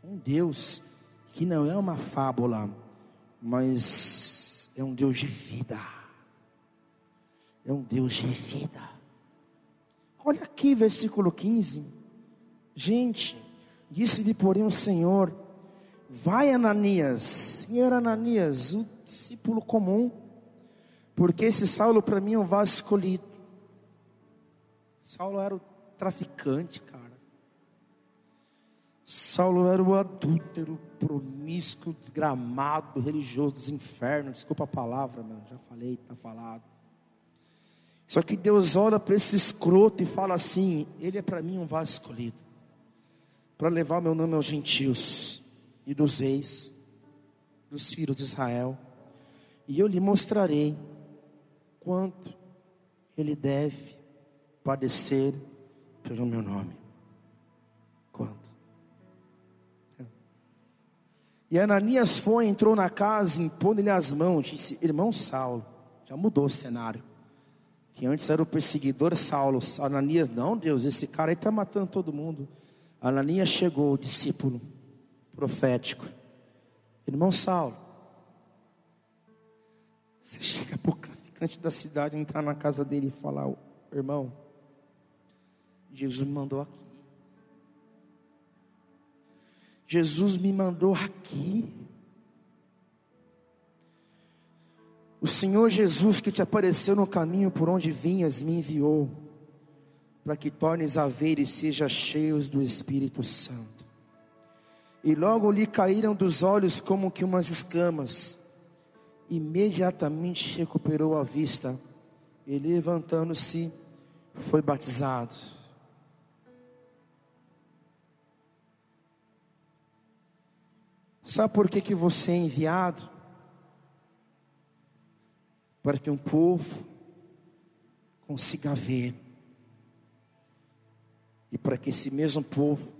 com Deus, que não é uma fábula, mas é um Deus de vida. É um Deus de vida. Olha aqui, versículo 15. Gente, disse-lhe, porém, o Senhor: Vai, Ananias. E era Ananias, um discípulo comum, porque esse Saulo para mim é um vaso escolhido. Saulo era o traficante. Saulo era o adúltero, promíscuo, desgramado, religioso dos infernos. Desculpa a palavra, mano. Já falei, está falado. Só que Deus olha para esse escroto e fala assim: Ele é para mim um vaso escolhido, para levar meu nome aos gentios e dos reis, dos filhos de Israel, e eu lhe mostrarei quanto ele deve padecer pelo meu nome. E Ananias foi, entrou na casa, impondo-lhe as mãos, disse: Irmão Saulo, já mudou o cenário. Que antes era o perseguidor Saulo. Ananias, não, Deus, esse cara aí está matando todo mundo. Ananias chegou, discípulo profético. Irmão Saulo, você chega para o traficante da cidade entrar na casa dele e falar: Irmão, Jesus me mandou aqui. Jesus me mandou aqui. O Senhor Jesus que te apareceu no caminho por onde vinhas me enviou, para que tornes a ver e sejas cheios do Espírito Santo. E logo lhe caíram dos olhos como que umas escamas. Imediatamente recuperou a vista e levantando-se foi batizado. Sabe por que, que você é enviado? Para que um povo consiga ver. E para que esse mesmo povo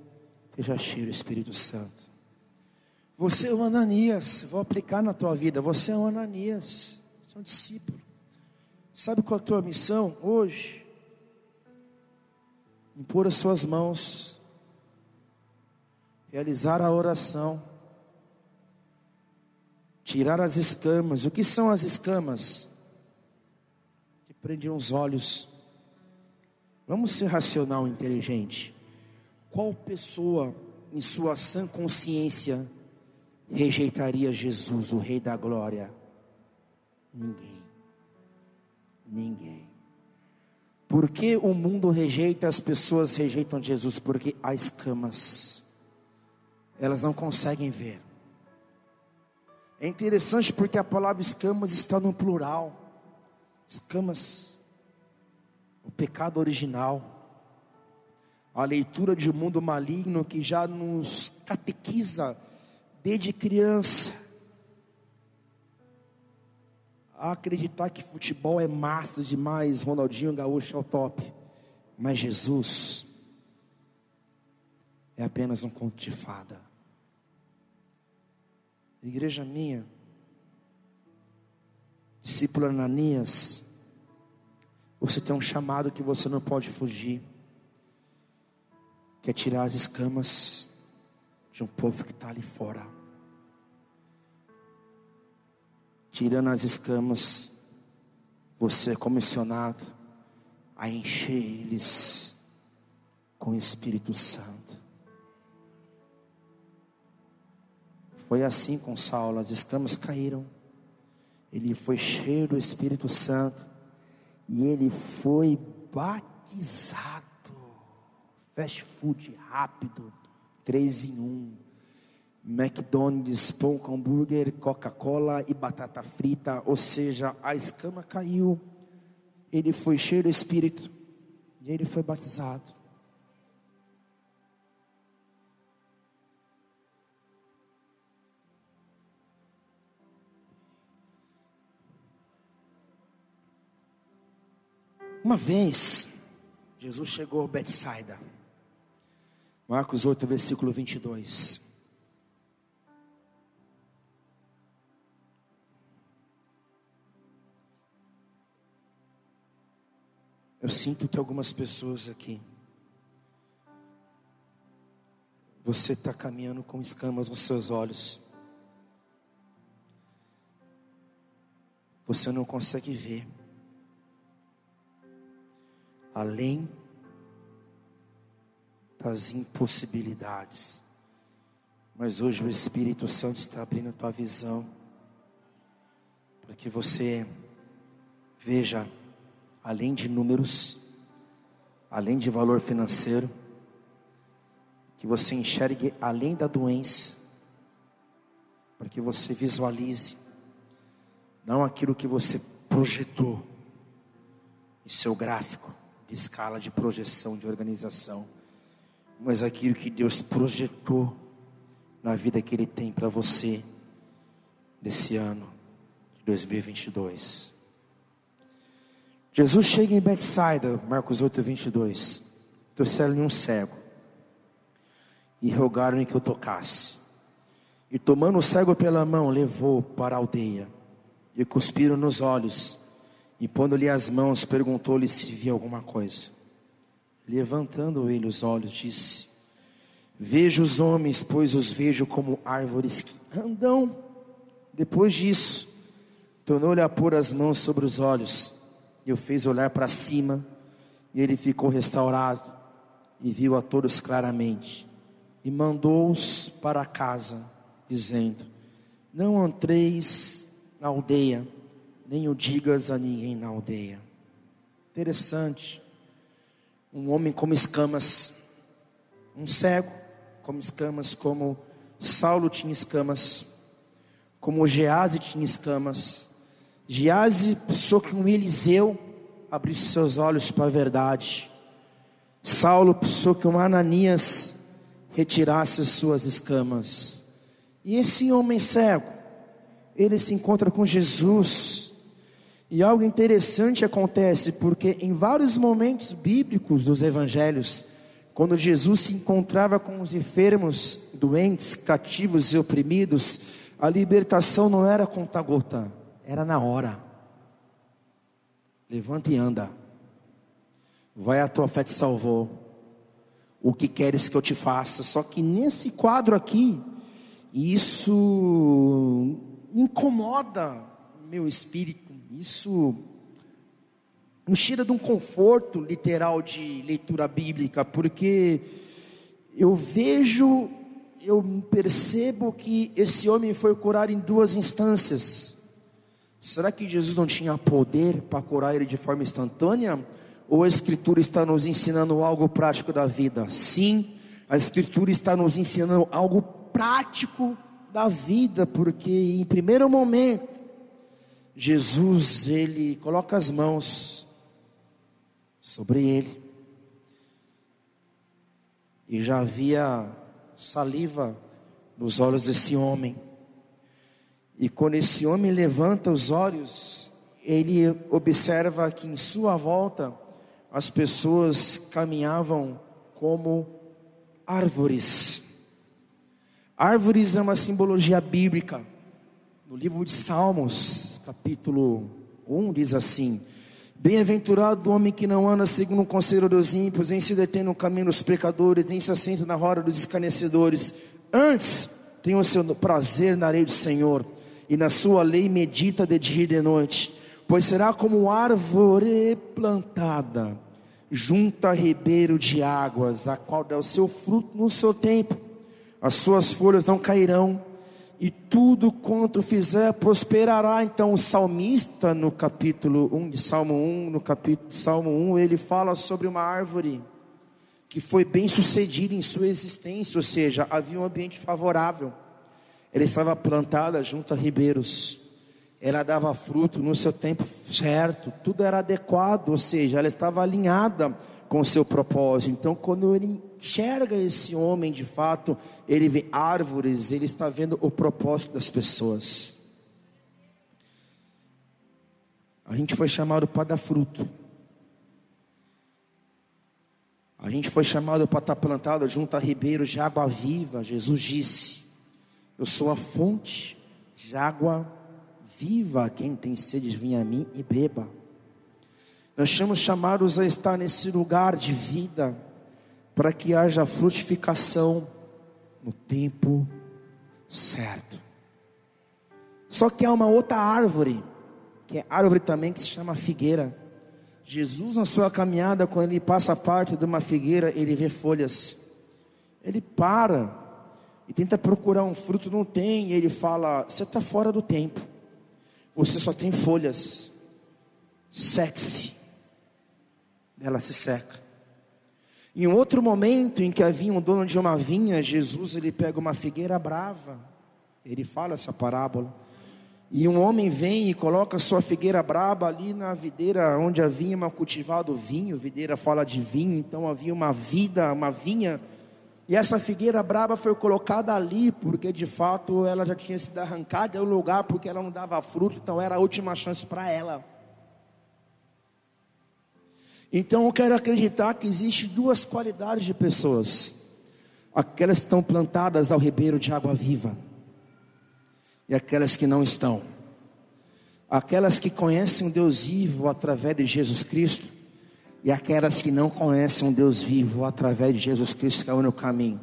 esteja cheio do Espírito Santo. Você é um Ananias, vou aplicar na tua vida. Você é um Ananias, você é um discípulo. Sabe qual é a tua missão hoje? Impor as suas mãos, realizar a oração, tirar as escamas. O que são as escamas? Que prendem os olhos. Vamos ser racional e inteligente. Qual pessoa, em sua sã consciência, rejeitaria Jesus, o Rei da Glória? Ninguém. Ninguém. Por que o mundo rejeita, as pessoas rejeitam Jesus? Porque há escamas, elas não conseguem ver. É interessante porque a palavra escamas está no plural. Escamas, o pecado original. A leitura de um mundo maligno que já nos catequiza desde criança. A acreditar que futebol é massa demais, Ronaldinho Gaúcho é o top. Mas Jesus é apenas um conto de fada. Igreja minha, discípulo Ananias, você tem um chamado que você não pode fugir, que é tirar as escamas de um povo que está ali fora. Tirando as escamas, você é comissionado a encher eles com o Espírito Santo. Foi assim com Saulo, as escamas caíram. Ele foi cheio do Espírito Santo e ele foi batizado. Fast food rápido, três em um. McDonald's, pão com hambúrguer, Coca-Cola e batata frita, ou seja, a escama caiu. Ele foi cheio do Espírito e ele foi batizado. Uma vez, Jesus chegou a Betsaida. Marcos 8, versículo 22. Eu sinto que algumas pessoas aqui, você está caminhando com escamas nos seus olhos. Você não consegue ver além das impossibilidades. Mas hoje o Espírito Santo está abrindo a tua visão para que você veja além de números, além de valor financeiro, que você enxergue além da doença, para que você visualize não aquilo que você projetou em seu gráfico, de escala de projeção, de organização, mas aquilo que Deus projetou na vida que Ele tem para você desse ano de 2022. Jesus chega em Betsaida, Marcos 8, 22. Trouxeram-lhe um cego e rogaram-lhe que o tocasse. E tomando o cego pela mão, levou para a aldeia e cuspiram nos olhos e pondo-lhe as mãos, perguntou-lhe se via alguma coisa. Levantando ele os olhos, disse: Vejo os homens, pois os vejo como árvores que andam. Depois disso, tornou-lhe a pôr as mãos sobre os olhos, e o fez olhar para cima, e ele ficou restaurado, e viu a todos claramente, e mandou-os para casa, dizendo: Não entreis na aldeia, nem o digas a ninguém na aldeia. Interessante. Um homem como escamas, um cego como escamas, como Saulo tinha escamas, como Gease tinha escamas. Gease pensou que um Eliseu abrisse seus olhos para a verdade. Saulo pensou que um Ananias retirasse as suas escamas. E esse homem cego, ele se encontra com Jesus. E algo interessante acontece, porque em vários momentos bíblicos dos evangelhos, quando Jesus se encontrava com os enfermos, doentes, cativos e oprimidos, a libertação não era conta-gota, era na hora. Levanta e anda. Vai, a tua fé te salvou. O que queres que eu te faça? Só que nesse quadro aqui, isso incomoda meu espírito. Isso nos tira de um conforto literal de leitura bíblica, porque eu vejo, eu percebo que esse homem foi curado em duas instâncias. Será que Jesus não tinha poder para curar ele de forma instantânea? Ou a Escritura está nos ensinando algo prático da vida? Sim, a Escritura está nos ensinando algo prático da vida, porque em primeiro momento, Jesus, ele coloca as mãos sobre ele. E já havia saliva nos olhos desse homem. E quando esse homem levanta os olhos, ele observa que em sua volta as pessoas caminhavam como árvores. Árvores é uma simbologia bíblica. No livro de Salmos, capítulo 1, diz assim: Bem-aventurado o homem que não anda segundo o conselho dos ímpios, em se detém no caminho dos pecadores, nem se assenta na roda dos escarnecedores. Antes, tem o seu prazer na lei do Senhor, e na sua lei medita de dia e de noite. Pois será como árvore plantada, junto a ribeiro de águas, a qual dá o seu fruto no seu tempo. As suas folhas não cairão, e tudo quanto fizer prosperará. Então, o salmista, no capítulo 1 de Salmo 1, no capítulo Salmo 1, ele fala sobre uma árvore que foi bem sucedida em sua existência, ou seja, havia um ambiente favorável. Ela estava plantada junto a ribeiros, ela dava fruto no seu tempo certo, tudo era adequado, ou seja, ela estava alinhada com o seu propósito. Então, quando ele enxerga esse homem de fato, ele vê árvores, ele está vendo o propósito das pessoas. A gente foi chamado para dar fruto. A gente foi chamado para estar plantado junto a ribeiros de água viva. Jesus disse: Eu sou a fonte de água viva. Quem tem sede, venha a mim e beba. Nós somos chamados a estar nesse lugar de vida, para que haja frutificação no tempo certo. Só que há uma outra árvore, que é árvore também que se chama figueira. Jesus, na sua caminhada, quando ele passa parte de uma figueira, ele vê folhas. Ele para e tenta procurar um fruto, não tem. E ele fala: Você está fora do tempo, você só tem folhas. Sexy ela se seca. Em um outro momento em que havia um dono de uma vinha, Jesus ele pega uma figueira brava. Ele fala essa parábola. E um homem vem e coloca sua figueira brava ali na videira onde havia cultivado vinho. Videira fala de vinho, então havia uma vida, uma vinha. E essa figueira brava foi colocada ali porque de fato ela já tinha sido arrancada do lugar porque ela não dava fruto, então era a última chance para ela. Então eu quero acreditar que existe duas qualidades de pessoas: aquelas que estão plantadas ao ribeiro de água viva e aquelas que não estão. Aquelas que conhecem o Deus vivo através de Jesus Cristo e aquelas que não conhecem o Deus vivo através de Jesus Cristo que é o único caminho.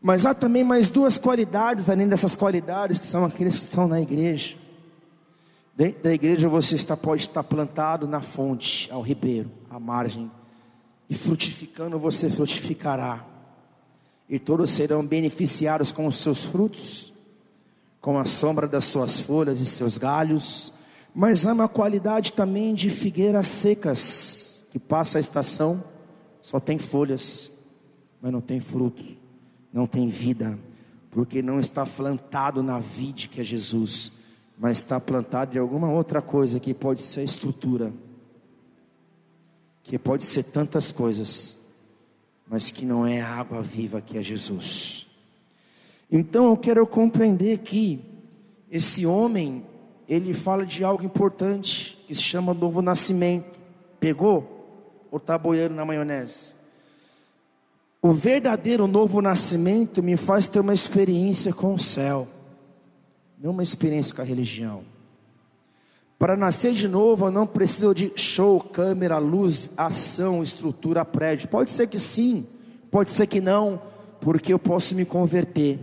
Mas há também mais duas qualidades além dessas qualidades que são aqueles que estão na igreja. Dentro da igreja você está, pode estar plantado na fonte, ao ribeiro, à margem, e frutificando você frutificará, e todos serão beneficiados com os seus frutos, com a sombra das suas folhas e seus galhos, mas há uma qualidade também de figueiras secas, que passa a estação, só tem folhas, mas não tem fruto, não tem vida, porque não está plantado na vide que é Jesus mas está plantado de alguma outra coisa que pode ser estrutura, que pode ser tantas coisas, mas que não é a água viva que é Jesus. Então eu quero compreender que esse homem, ele fala de algo importante, que se chama novo nascimento. Pegou? Ou está boiando na maionese? O verdadeiro novo nascimento me faz ter uma experiência com o céu não uma experiência com a religião. Para nascer de novo, eu não preciso de show, câmera, luz, ação, estrutura, prédio. Pode ser que sim, pode ser que não, porque eu posso me converter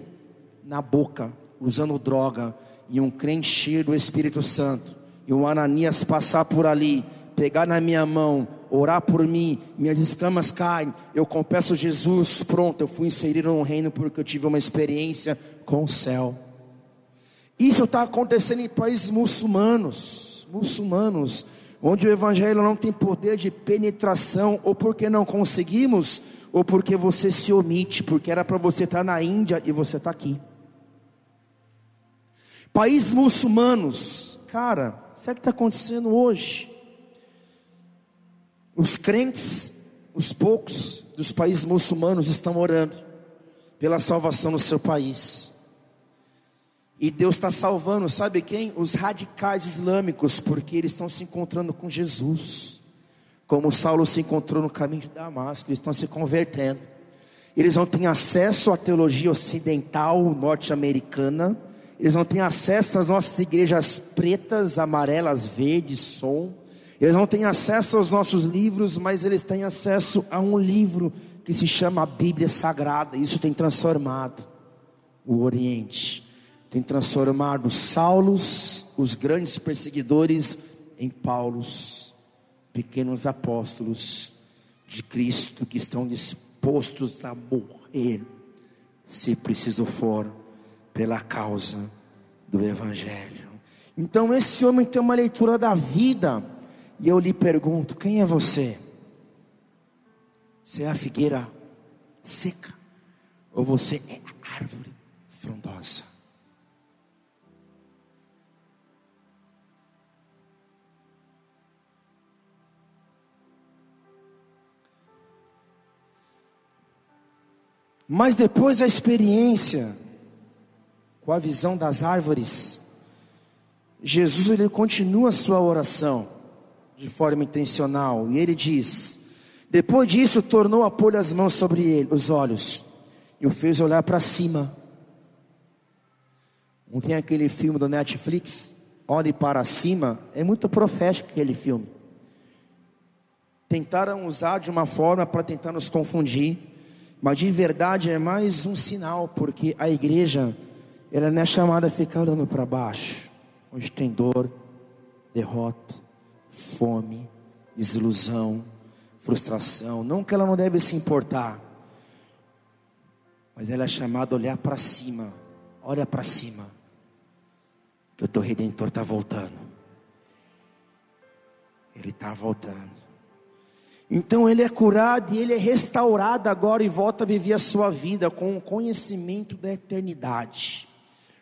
na boca, usando droga, e um crente cheio do Espírito Santo, e um Ananias passar por ali, pegar na minha mão, orar por mim, minhas escamas caem, eu confesso Jesus, pronto, eu fui inserido no reino porque eu tive uma experiência com o céu. Isso está acontecendo em países muçulmanos, muçulmanos, onde o evangelho não tem poder de penetração, ou porque não conseguimos, ou porque você se omite, porque era para você estar tá na Índia e você está aqui. Países muçulmanos, cara, o que está acontecendo hoje? Os crentes, os poucos dos países muçulmanos estão orando pela salvação no seu país. E Deus está salvando, sabe quem? Os radicais islâmicos, porque eles estão se encontrando com Jesus. Como Saulo se encontrou no caminho de Damasco, eles estão se convertendo. Eles não têm acesso à teologia ocidental norte-americana. Eles não têm acesso às nossas igrejas pretas, amarelas, verdes, som. Eles não têm acesso aos nossos livros, mas eles têm acesso a um livro que se chama a Bíblia Sagrada. Isso tem transformado o Oriente tem transformado Saulos, os grandes perseguidores, em Paulos, pequenos apóstolos de Cristo que estão dispostos a morrer, se preciso for, pela causa do Evangelho. Então, esse homem tem uma leitura da vida, e eu lhe pergunto: quem é você? Você é a figueira seca? Ou você é a árvore frondosa? Mas depois da experiência com a visão das árvores, Jesus ele continua a sua oração de forma intencional e ele diz: depois disso tornou a pôr as mãos sobre ele, os olhos e o fez olhar para cima. Não tem aquele filme do Netflix, Olhe para cima, é muito profético aquele filme. Tentaram usar de uma forma para tentar nos confundir mas de verdade é mais um sinal, porque a igreja, ela não é chamada a ficar olhando para baixo, onde tem dor, derrota, fome, desilusão, frustração. Não que ela não deve se importar, mas ela é chamada a olhar para cima. Olha para cima, que o teu redentor está voltando. Ele está voltando. Então ele é curado e ele é restaurado agora e volta a viver a sua vida com o conhecimento da eternidade,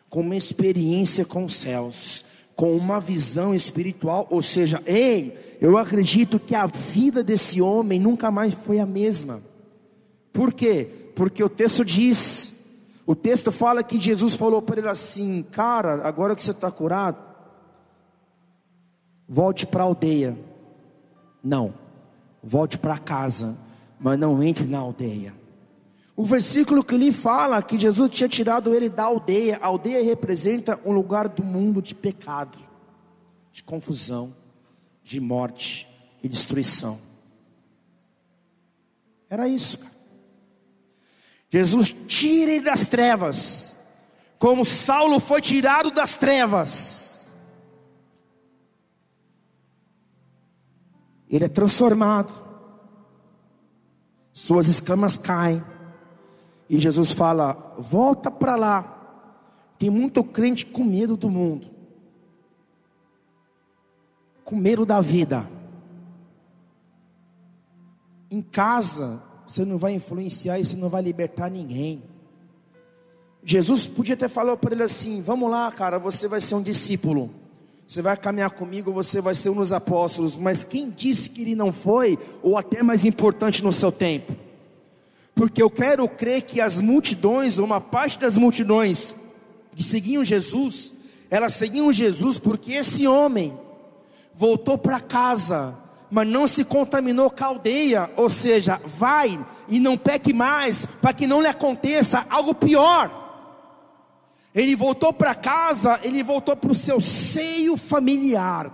com uma experiência com os céus, com uma visão espiritual, ou seja, ei, eu acredito que a vida desse homem nunca mais foi a mesma. Por quê? Porque o texto diz, o texto fala que Jesus falou para ele assim: Cara, agora que você está curado, volte para a aldeia. Não volte para casa, mas não entre na aldeia. O versículo que lhe fala que Jesus tinha tirado ele da aldeia, a aldeia representa um lugar do mundo de pecado, de confusão, de morte e destruição. Era isso, cara. Jesus tire das trevas, como Saulo foi tirado das trevas. Ele é transformado, suas escamas caem, e Jesus fala: volta para lá. Tem muito crente com medo do mundo, com medo da vida. Em casa, você não vai influenciar e você não vai libertar ninguém. Jesus podia ter falado para ele assim: Vamos lá, cara, você vai ser um discípulo. Você vai caminhar comigo, você vai ser um dos apóstolos. Mas quem disse que ele não foi, ou até mais importante no seu tempo? Porque eu quero crer que as multidões, ou uma parte das multidões que seguiam Jesus, elas seguiam Jesus porque esse homem voltou para casa, mas não se contaminou com a aldeia, ou seja, vai e não peque mais, para que não lhe aconteça algo pior. Ele voltou para casa, ele voltou para o seu seio familiar,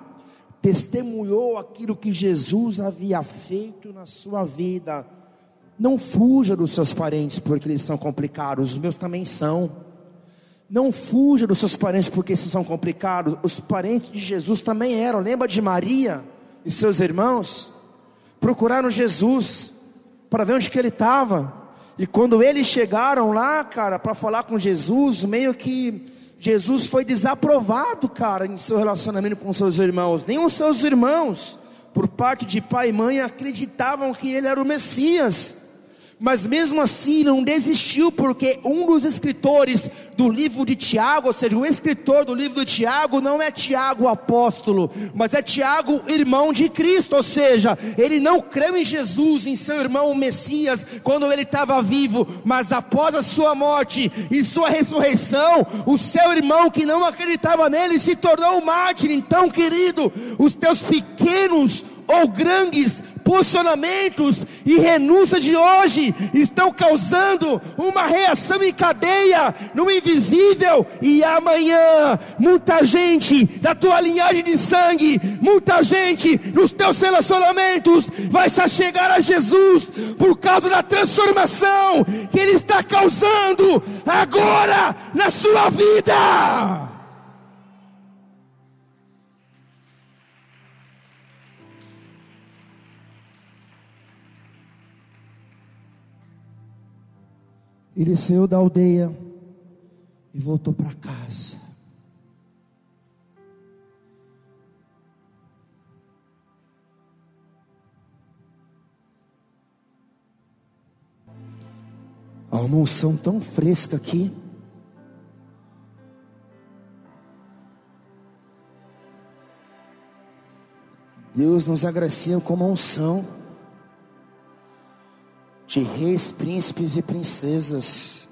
testemunhou aquilo que Jesus havia feito na sua vida. Não fuja dos seus parentes porque eles são complicados, os meus também são. Não fuja dos seus parentes porque esses são complicados, os parentes de Jesus também eram. Lembra de Maria e seus irmãos? Procuraram Jesus para ver onde que ele estava. E quando eles chegaram lá, cara, para falar com Jesus, meio que Jesus foi desaprovado, cara, em seu relacionamento com seus irmãos. Nem os seus irmãos, por parte de pai e mãe, acreditavam que ele era o Messias mas mesmo assim não desistiu, porque um dos escritores do livro de Tiago, ou seja, o escritor do livro de Tiago não é Tiago apóstolo, mas é Tiago irmão de Cristo, ou seja, ele não creu em Jesus, em seu irmão o Messias, quando ele estava vivo, mas após a sua morte e sua ressurreição, o seu irmão que não acreditava nele se tornou um mártir. Então, querido, os teus pequenos ou grandes posicionamentos e renúncias de hoje estão causando uma reação em cadeia no invisível, e amanhã, muita gente da tua linhagem de sangue, muita gente nos teus relacionamentos vai se chegar a Jesus por causa da transformação que Ele está causando agora na sua vida. Ele saiu da aldeia e voltou para casa. Há uma unção tão fresca aqui. Deus nos agracia com uma unção de reis, príncipes e princesas.